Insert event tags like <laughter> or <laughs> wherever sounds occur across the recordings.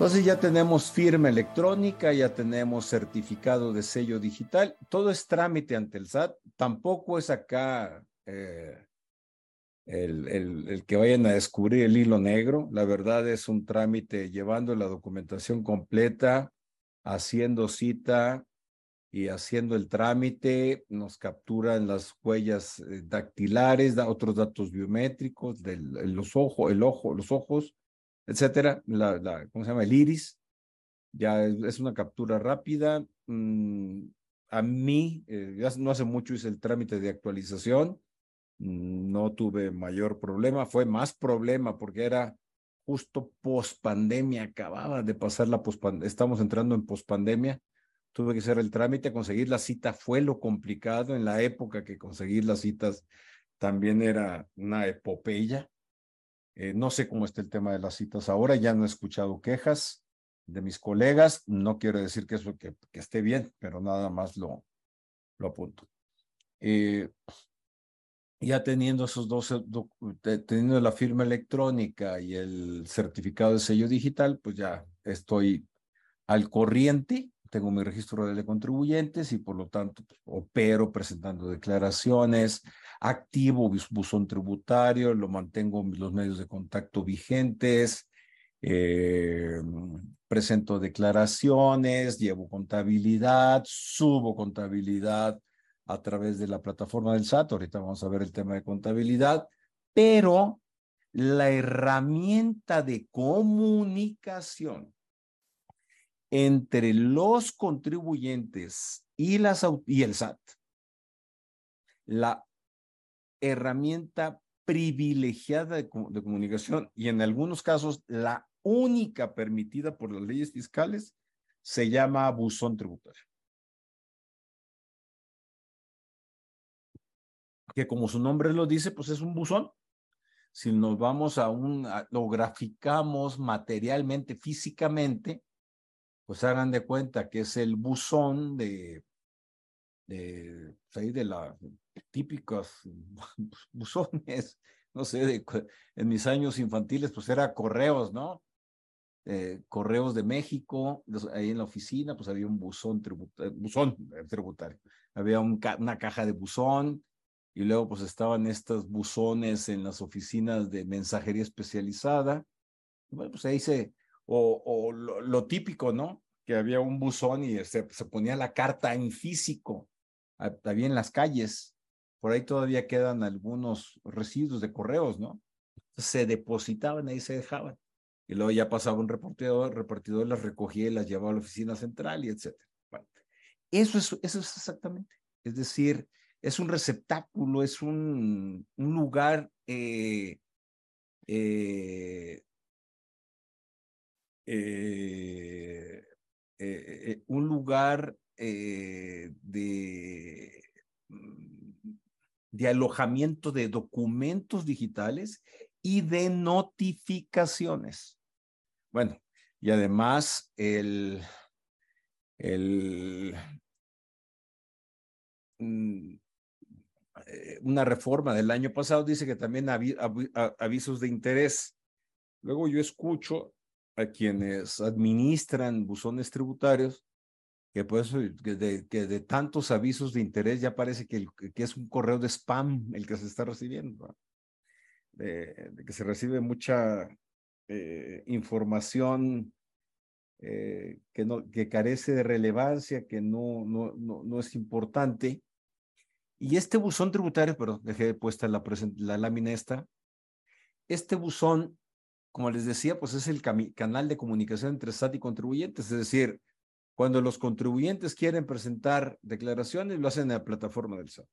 Entonces ya tenemos firma electrónica, ya tenemos certificado de sello digital, todo es trámite ante el SAT, tampoco es acá eh, el, el, el, que vayan a descubrir el hilo negro, la verdad es un trámite llevando la documentación completa, haciendo cita y haciendo el trámite, nos capturan las huellas eh, dactilares, da otros datos biométricos de los ojos, el ojo, los ojos, etcétera, la, la, ¿cómo se llama? El iris, ya es, una captura rápida. Mm, a mí, eh, no hace mucho hice el trámite de actualización, no tuve mayor problema, fue más problema porque era justo post pandemia, acababa de pasar la post estamos entrando en post pandemia, tuve que hacer el trámite, conseguir la cita fue lo complicado en la época que conseguir las citas también era una epopeya. Eh, no sé cómo está el tema de las citas ahora, ya no he escuchado quejas de mis colegas, no quiero decir que eso que, esté bien, pero nada más lo, lo apunto. Eh, ya teniendo esos dos, teniendo la firma electrónica y el certificado de sello digital, pues ya estoy al corriente, tengo mi registro de contribuyentes y por lo tanto pues, opero presentando declaraciones, activo buzón tributario, lo mantengo los medios de contacto vigentes, eh, presento declaraciones, llevo contabilidad, subo contabilidad a través de la plataforma del SAT. Ahorita vamos a ver el tema de contabilidad, pero la herramienta de comunicación entre los contribuyentes y, las, y el SAT, la herramienta privilegiada de, de, comunicación y en algunos casos la única permitida por las leyes fiscales se llama buzón tributario. Que como su nombre lo dice, pues es un buzón. Si nos vamos a un, lo graficamos materialmente, físicamente, pues hagan de cuenta que es el buzón de, de, pues, de la típicos <laughs> buzones, no sé, de, en mis años infantiles, pues era correos, ¿no? Eh, correos de México, ahí en la oficina, pues había un buzón, tributario, buzón eh, tributario, había un una caja de buzón, y luego pues estaban estos buzones en las oficinas de mensajería especializada. Bueno, pues ahí se, o, lo, típico, ¿no? Que había un buzón y se, ponía la carta en físico, había en las calles, por ahí todavía quedan algunos residuos de correos, ¿no? Se depositaban, ahí se dejaban. Y luego ya pasaba un repartidor, el repartidor las recogía y las llevaba a la oficina central y etcétera. Eso es, eso es exactamente. Es decir, es un receptáculo, es un, un lugar eh, eh, eh, un lugar de de alojamiento de documentos digitales y de notificaciones. Bueno, y además el, el, mm, eh, una reforma del año pasado dice que también avisos de interés. Luego yo escucho a quienes administran buzones tributarios que, pues, que, de, que de tantos avisos de interés ya parece que, que, es un correo de spam el que se está recibiendo, de, que se recibe mucha eh, información eh, que, no, que carece de relevancia, que no, no, no, no es importante. Y este buzón tributario, pero dejé puesta la, la lámina esta, este buzón, como les decía, pues es el canal de comunicación entre SAT y contribuyentes, es decir, cuando los contribuyentes quieren presentar declaraciones, lo hacen en la plataforma del SAT.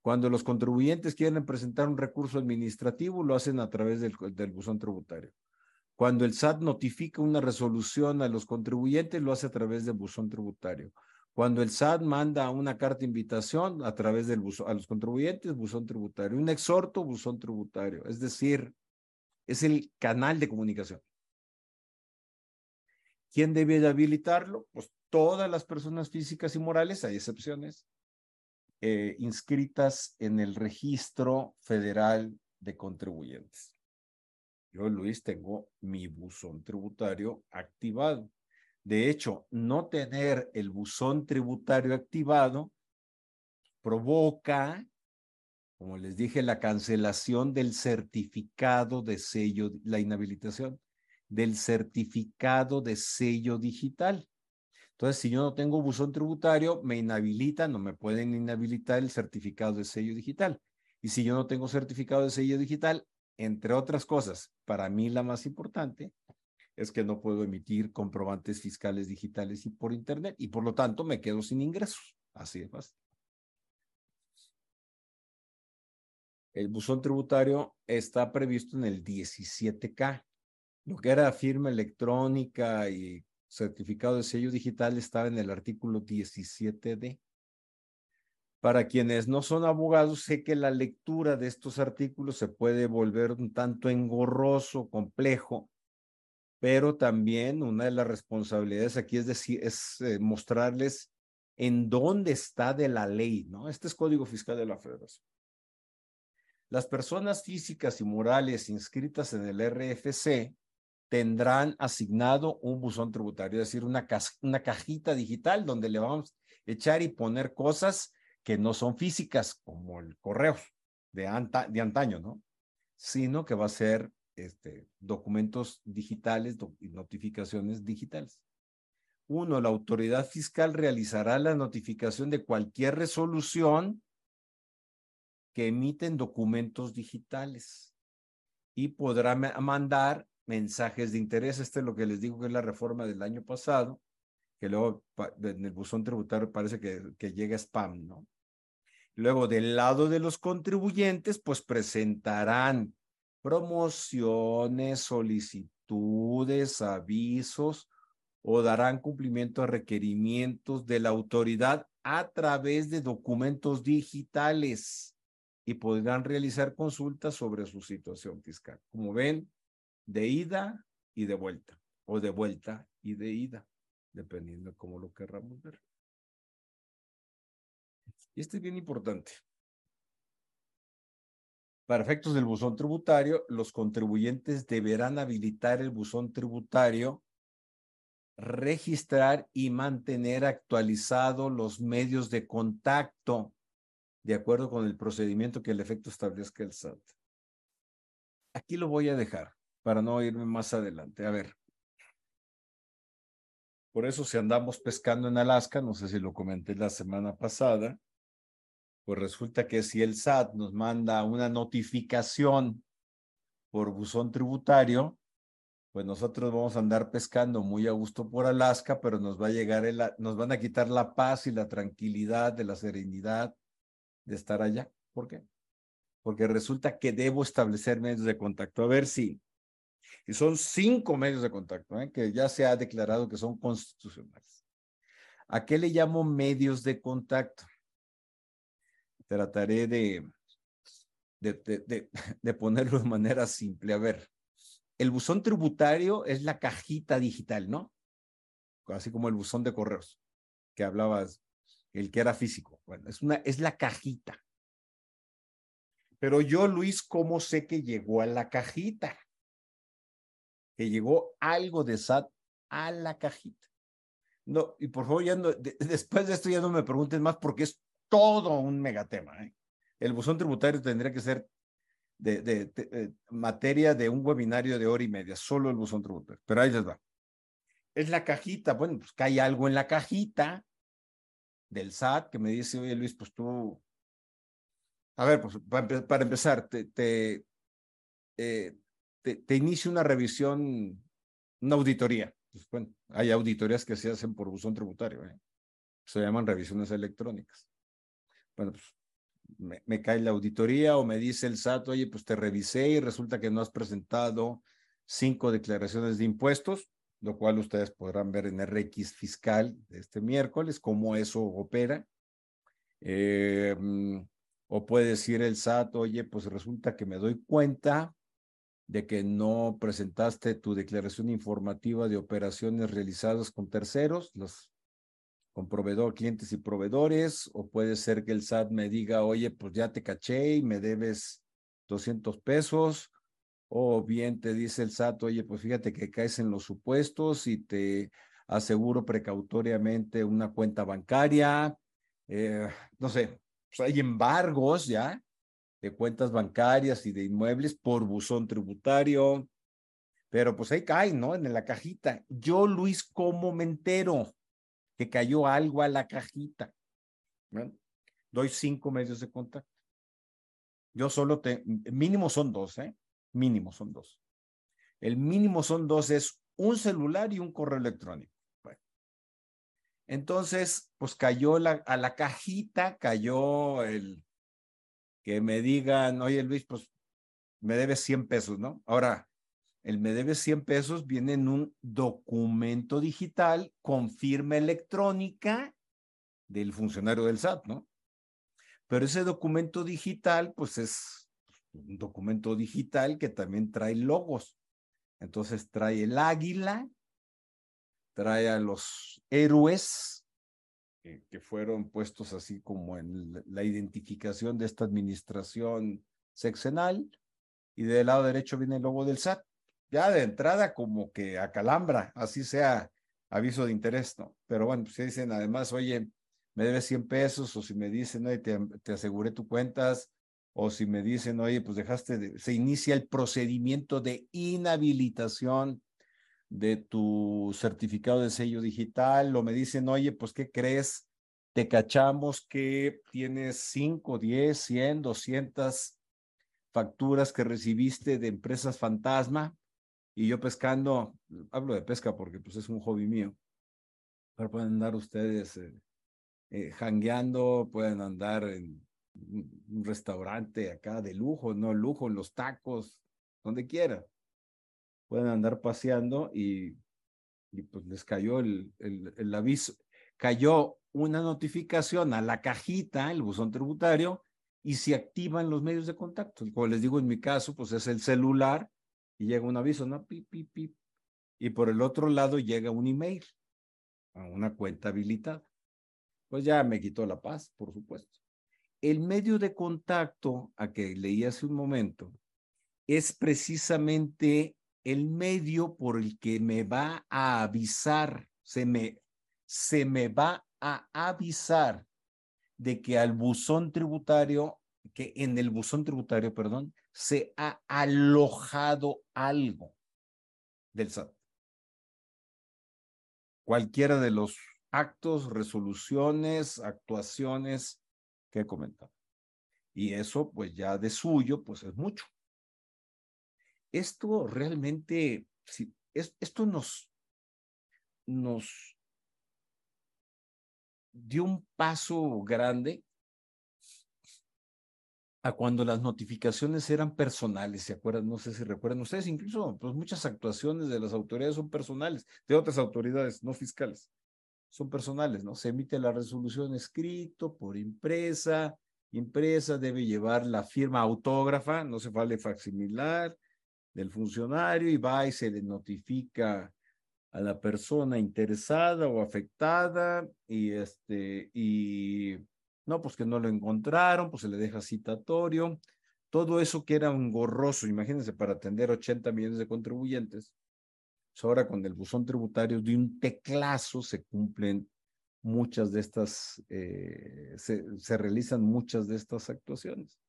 Cuando los contribuyentes quieren presentar un recurso administrativo, lo hacen a través del, buzón tributario. Cuando el SAT notifica una resolución a los contribuyentes, lo hace a través del buzón tributario. Cuando el SAT manda una carta de invitación a través del buzón, a los contribuyentes, buzón tributario. Un exhorto, buzón tributario. Es decir, es el canal de comunicación. ¿Quién debe de habilitarlo? Pues todas las personas físicas y morales, hay excepciones, eh, inscritas en el registro federal de contribuyentes. Yo, Luis, tengo mi buzón tributario activado. De hecho, no tener el buzón tributario activado provoca, como les dije, la cancelación del certificado de sello, la inhabilitación del certificado de sello digital. Entonces, si yo no tengo buzón tributario, me inhabilitan, no me pueden inhabilitar el certificado de sello digital. Y si yo no tengo certificado de sello digital, entre otras cosas, para mí la más importante es que no puedo emitir comprobantes fiscales digitales y por Internet y por lo tanto me quedo sin ingresos. Así de fácil. El buzón tributario está previsto en el 17K. Lo que era firma electrónica y certificado de sello digital estaba en el artículo 17D. Para quienes no son abogados, sé que la lectura de estos artículos se puede volver un tanto engorroso, complejo, pero también una de las responsabilidades aquí es decir, es eh, mostrarles en dónde está de la ley, ¿no? Este es Código Fiscal de la Federación. Las personas físicas y morales inscritas en el RFC tendrán asignado un buzón tributario, es decir, una, una cajita digital donde le vamos a echar y poner cosas que no son físicas, como el correo de, de antaño, ¿no? Sino que va a ser este, documentos digitales y notificaciones digitales. Uno, la autoridad fiscal realizará la notificación de cualquier resolución que emiten documentos digitales y podrá mandar mensajes de interés. Este es lo que les digo que es la reforma del año pasado, que luego en el buzón tributario parece que, que llega spam, ¿no? Luego, del lado de los contribuyentes, pues presentarán promociones, solicitudes, avisos o darán cumplimiento a requerimientos de la autoridad a través de documentos digitales y podrán realizar consultas sobre su situación fiscal. Como ven, de ida y de vuelta, o de vuelta y de ida, dependiendo de cómo lo querramos ver. Y esto es bien importante. Para efectos del buzón tributario, los contribuyentes deberán habilitar el buzón tributario, registrar y mantener actualizados los medios de contacto de acuerdo con el procedimiento que el efecto establezca el SAT. Aquí lo voy a dejar para no irme más adelante. A ver. Por eso si andamos pescando en Alaska, no sé si lo comenté la semana pasada, pues resulta que si el SAT nos manda una notificación por buzón tributario, pues nosotros vamos a andar pescando muy a gusto por Alaska, pero nos va a llegar el, nos van a quitar la paz y la tranquilidad de la serenidad de estar allá. ¿Por qué? Porque resulta que debo establecer medios de contacto. A ver si, y son cinco medios de contacto, ¿eh? que ya se ha declarado que son constitucionales. ¿A qué le llamo medios de contacto? trataré de, de, de, <laughs> ponerlo de manera simple. A ver, el buzón tributario es la cajita digital, ¿no? Así como el buzón de correos que hablabas, el que era físico. Bueno, es, una, es la cajita. Pero yo, Luis, ¿cómo sé que llegó a la cajita? Que llegó algo de SAT a la cajita. No, y por favor, ya no, después de esto ya no me pregunten más porque es todo un megatema. ¿eh? El buzón tributario tendría que ser de, de, eh, materia de un webinario de hora y media, solo el buzón tributario. Pero ahí les va. Es la cajita, bueno, pues cae algo en la cajita del SAT que me dice, oye Luis, pues tú, a ver, pues para, empezar, te, eh, te, te inicio una revisión, una auditoría. Pues, bueno, hay auditorías que se hacen por buzón tributario, ¿eh? se llaman revisiones electrónicas bueno, pues me, cae la auditoría o me dice el SAT, oye, pues te revisé y resulta que no has presentado cinco declaraciones de impuestos, lo cual ustedes podrán ver en RX fiscal de este miércoles, cómo eso opera. Eh, mm, o puede decir el SAT, oye, pues resulta que me doy cuenta de que no presentaste tu declaración informativa de operaciones realizadas con terceros, los con proveedor, clientes y proveedores, o puede ser que el SAT me diga, oye, pues ya te caché y me debes 200 pesos, o bien te dice el SAT, oye, pues fíjate que caes en los supuestos y te aseguro precautoriamente una cuenta bancaria, eh, no sé, pues hay embargos ya de cuentas bancarias y de inmuebles por buzón tributario, pero pues ahí cae, ¿no? En la cajita. Yo, Luis, ¿cómo me entero que cayó algo a la cajita? Doy cinco medios de contacto. Yo solo te, mínimo son dos, ¿eh? Mínimo son dos. El mínimo son dos, es un celular y un correo electrónico. Entonces, pues cayó la, a la cajita, cayó el que me digan, oye Luis, pues me debes 100 pesos, ¿no? Ahora, el me debes 100 pesos viene en un documento digital con firma electrónica del funcionario del SAT, ¿no? Pero ese documento digital, pues es un documento digital que también trae logos. Entonces trae el águila, trae a los héroes que fueron puestos así como en la identificación de esta administración sexenal y del lado derecho viene el logo del SAT. Ya de entrada como que acalambra, así sea aviso de interés, ¿no? Pero bueno, pues dicen además, oye, me debes 100 pesos o si me dicen, te, te aseguré tu cuentas o si me dicen, oye, pues dejaste, de, se inicia el procedimiento de inhabilitación de tu certificado de sello digital o me dicen, oye, pues, ¿qué crees? Te cachamos que tienes 5, 10, 100, 200 facturas que recibiste de empresas fantasma y yo pescando, hablo de pesca porque pues es un hobby mío, pero pueden andar ustedes eh, eh, jangueando, pueden andar en un restaurante acá de lujo, no lujo, los tacos, donde quiera pueden andar paseando y, y pues les cayó el, el, el, aviso, cayó una notificación a la cajita, el buzón tributario, y se activan los medios de contacto. Como les digo, en mi caso, pues es el celular y llega un aviso, ¿no? Pip, pip, pip. Y por el otro lado llega un email a una cuenta habilitada. Pues ya me quitó la paz, por supuesto. El medio de contacto a que leí hace un momento es precisamente el medio por el que me va a avisar, se me, se me va a avisar de que al buzón tributario, que en el buzón tributario, perdón, se ha alojado algo del SAT. Cualquiera de los actos, resoluciones, actuaciones que he comentado. Y eso, pues ya de suyo, pues es mucho esto realmente, si, es, esto nos, nos dio un paso grande a cuando las notificaciones eran personales, ¿se acuerdan? No sé si recuerdan ustedes, incluso pues muchas actuaciones de las autoridades son personales, de otras autoridades no fiscales, son personales, ¿no? Se emite la resolución escrito por impresa, impresa debe llevar la firma autógrafa, no se vale facsimilar, del funcionario y va y se le notifica a la persona interesada o afectada y este y no pues que no lo encontraron pues se le deja citatorio todo eso que era un gorroso imagínense para atender 80 millones de contribuyentes ahora con el buzón tributario de un teclazo se cumplen muchas de estas eh, se, realizan muchas de estas actuaciones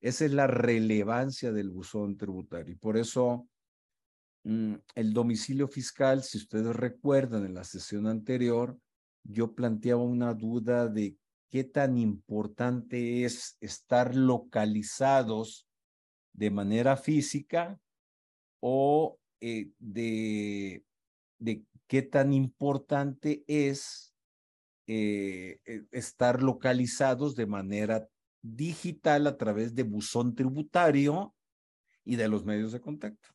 esa es la relevancia del buzón tributario. Y por eso mm, el domicilio fiscal, si ustedes recuerdan en la sesión anterior, yo planteaba una duda de qué tan importante es estar localizados de manera física o eh, de, de, qué tan importante es eh, eh, estar localizados de manera digital a través de buzón tributario y de los medios de contacto.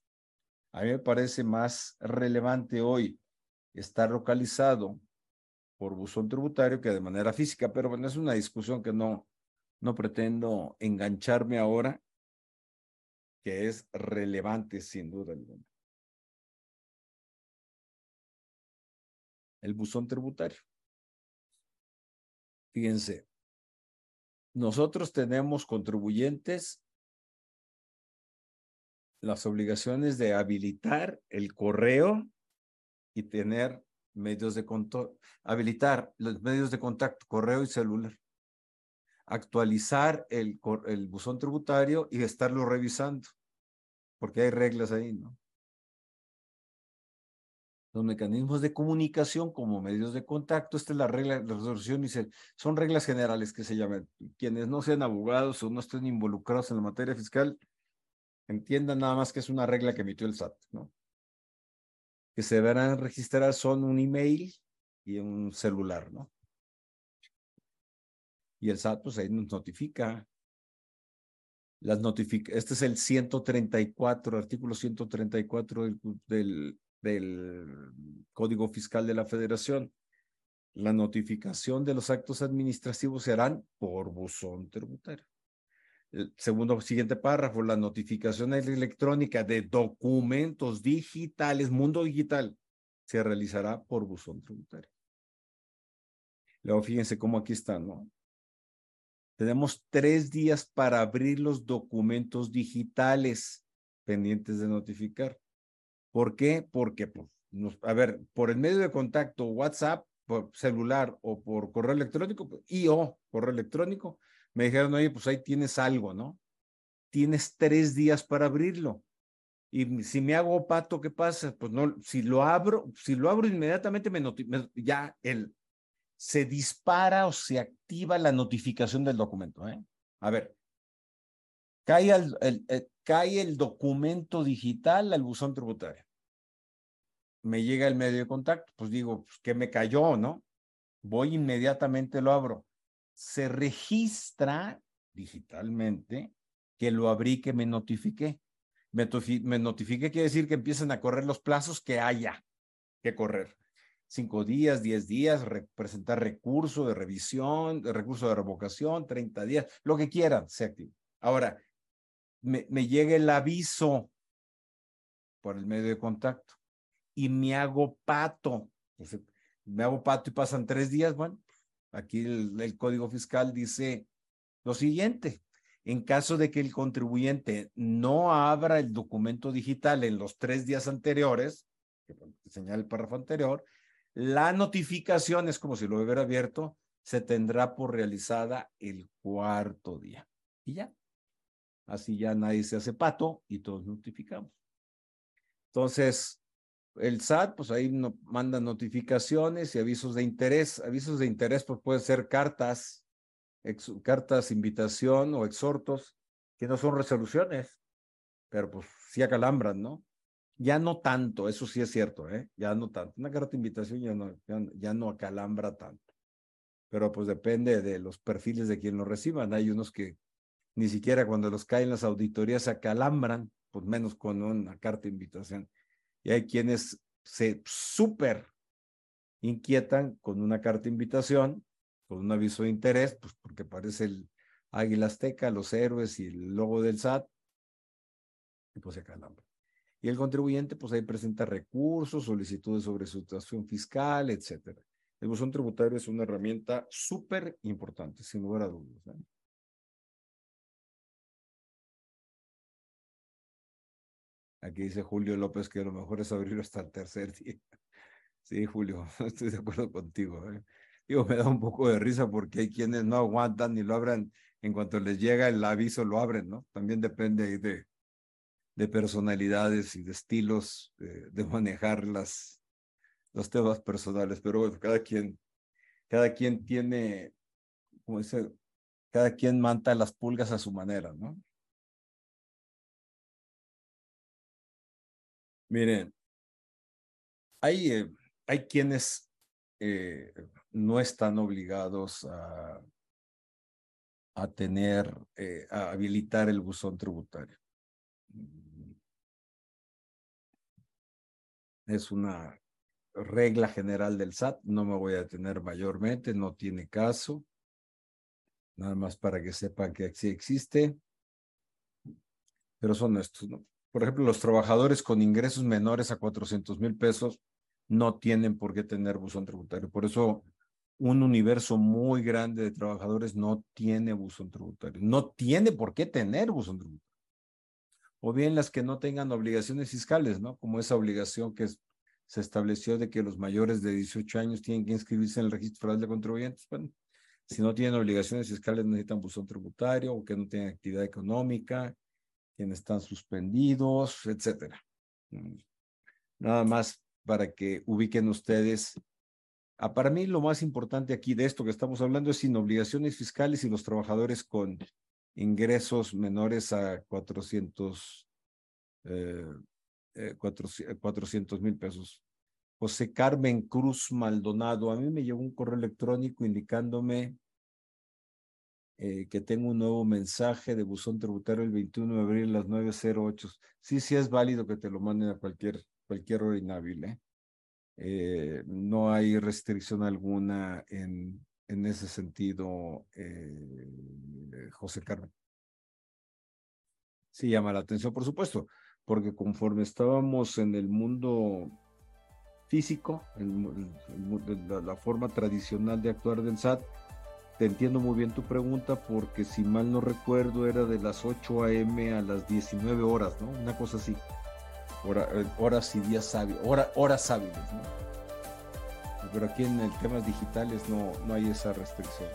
A mí me parece más relevante hoy estar localizado por buzón tributario que de manera física, pero bueno, es una discusión que no, no pretendo engancharme ahora, que es relevante sin duda alguna. El buzón tributario. Fíjense, nosotros tenemos contribuyentes las obligaciones de habilitar el correo y tener medios de contacto, habilitar los medios de contacto, correo y celular, actualizar el, el buzón tributario y estarlo revisando, porque hay reglas ahí, ¿no? Los mecanismos de comunicación como medios de contacto, esta es la regla de resolución, dice, son reglas generales que se llaman. Quienes no sean abogados o no estén involucrados en la materia fiscal, entiendan nada más que es una regla que emitió el SAT, ¿no? Que se deberán registrar son un email y un celular, ¿no? Y el SAT, pues ahí nos notifica. Las notifica, este es el 134, artículo 134 del, del del Código Fiscal de la Federación. La notificación de los actos administrativos se harán por buzón tributario. El segundo, siguiente párrafo, la notificación electrónica de documentos digitales, mundo digital, se realizará por buzón tributario. Luego fíjense cómo aquí está, ¿no? Tenemos tres días para abrir los documentos digitales pendientes de notificar. ¿Por qué? Porque, pues, a ver, por el medio de contacto, WhatsApp, por celular o por correo electrónico, pues, y o correo electrónico, me dijeron, oye, pues ahí tienes algo, ¿no? Tienes tres días para abrirlo. Y si me hago pato, ¿qué pasa? Pues no, si lo abro, si lo abro inmediatamente, me, ya el, se dispara o se activa la notificación del documento. ¿eh? A ver, cae el, cae el documento digital al buzón tributario. Me llega el medio de contacto, pues digo, pues, que me cayó, ¿no? Voy inmediatamente, lo abro. Se registra digitalmente que lo abrí, que me notifiqué. Me, notifique quiere decir que empiezan a correr los plazos que haya que correr. Cinco días, diez días, presentar recurso de revisión, recurso de revocación, treinta días, lo que quieran, se activa. Ahora, me, me llega el aviso por el medio de contacto y me hago pato. me hago pato y pasan tres días. Bueno, aquí el, código fiscal dice lo siguiente. En caso de que el contribuyente no abra el documento digital en los tres días anteriores, que señala el párrafo anterior, la notificación es como si lo hubiera abierto, se tendrá por realizada el cuarto día. Y ya, Así ya nadie se hace pato y todos notificamos. Entonces, el SAT, pues ahí no, manda notificaciones y avisos de interés. Avisos de interés, pues pueden ser cartas, cartas, invitación o exhortos, que no son resoluciones, pero pues sí acalambran, ¿no? Ya no tanto, eso sí es cierto, ¿eh? Ya no tanto. Una carta de invitación ya no, ya no acalambra tanto. Pero pues depende de los perfiles de quien lo reciban. Hay unos que ni siquiera cuando los caen las auditorías se acalambran, pues menos con una carta de invitación. Y hay quienes se súper inquietan con una carta de invitación, con un aviso de interés, pues porque parece el águila azteca, los héroes y el logo del SAT, y pues se acalambran. Y el contribuyente, pues ahí presenta recursos, solicitudes sobre su situación fiscal, etcétera. El buzón tributario es una herramienta súper importante, sin lugar a dudas. ¿eh? Aquí dice Julio López que lo mejor es abrirlo hasta el tercer día. <laughs> Sí, Julio, <laughs> estoy de acuerdo contigo. ¿eh? Digo, me da un poco de risa porque hay quienes no aguantan ni lo abran. En cuanto les llega el aviso, lo abren, ¿no? También depende de, de personalidades y de estilos de, manejar las, los temas personales. Pero bueno, cada quien, cada quien tiene, como dice, cada quien manta las pulgas a su manera, ¿no? Miren, hay, eh, hay quienes eh, no están obligados a, a tener, eh, a habilitar el buzón tributario. Es una regla general del SAT, no me voy a detener mayormente, no tiene caso. Nada más para que sepan que sí existe. Pero son estos, ¿no? Por ejemplo, los trabajadores con ingresos menores a 400 mil pesos no tienen por qué tener buzón tributario. Por eso un universo muy grande de trabajadores no tiene buzón tributario. No tiene por qué tener buzón tributario. o bien las que no tengan obligaciones fiscales, ¿no? Como esa obligación que se estableció de que los mayores de 18 años tienen que inscribirse en el registro federal de contribuyentes. Bueno, si no tienen obligaciones fiscales necesitan buzón tributario o que no tienen actividad económica, quienes están suspendidos, etcétera. Nada más para que ubiquen ustedes. Ah, para mí lo más importante aquí de esto que estamos hablando es sin obligaciones fiscales y los trabajadores con ingresos menores a 400 eh, eh, mil pesos. José Carmen Cruz Maldonado, a mí me llegó un correo electrónico indicándome eh, que tengo un nuevo mensaje de buzón tributario el 21 de abril a las 9.08. Sí, sí es válido que te lo manden a cualquier, cualquier hora inhábil. ¿eh? no hay restricción alguna en, en ese sentido, José Carmen. Sí llama la atención, por supuesto, porque conforme estábamos en el mundo físico, en, la, forma tradicional de actuar del SAT, te entiendo muy bien tu pregunta porque si mal no recuerdo era de las 8 a.m. a las 19 horas, ¿no? Una cosa así. Eh, horas y días hábiles, horas hábiles, ¿no? Pero aquí en el temas digitales no, no hay esa restricción.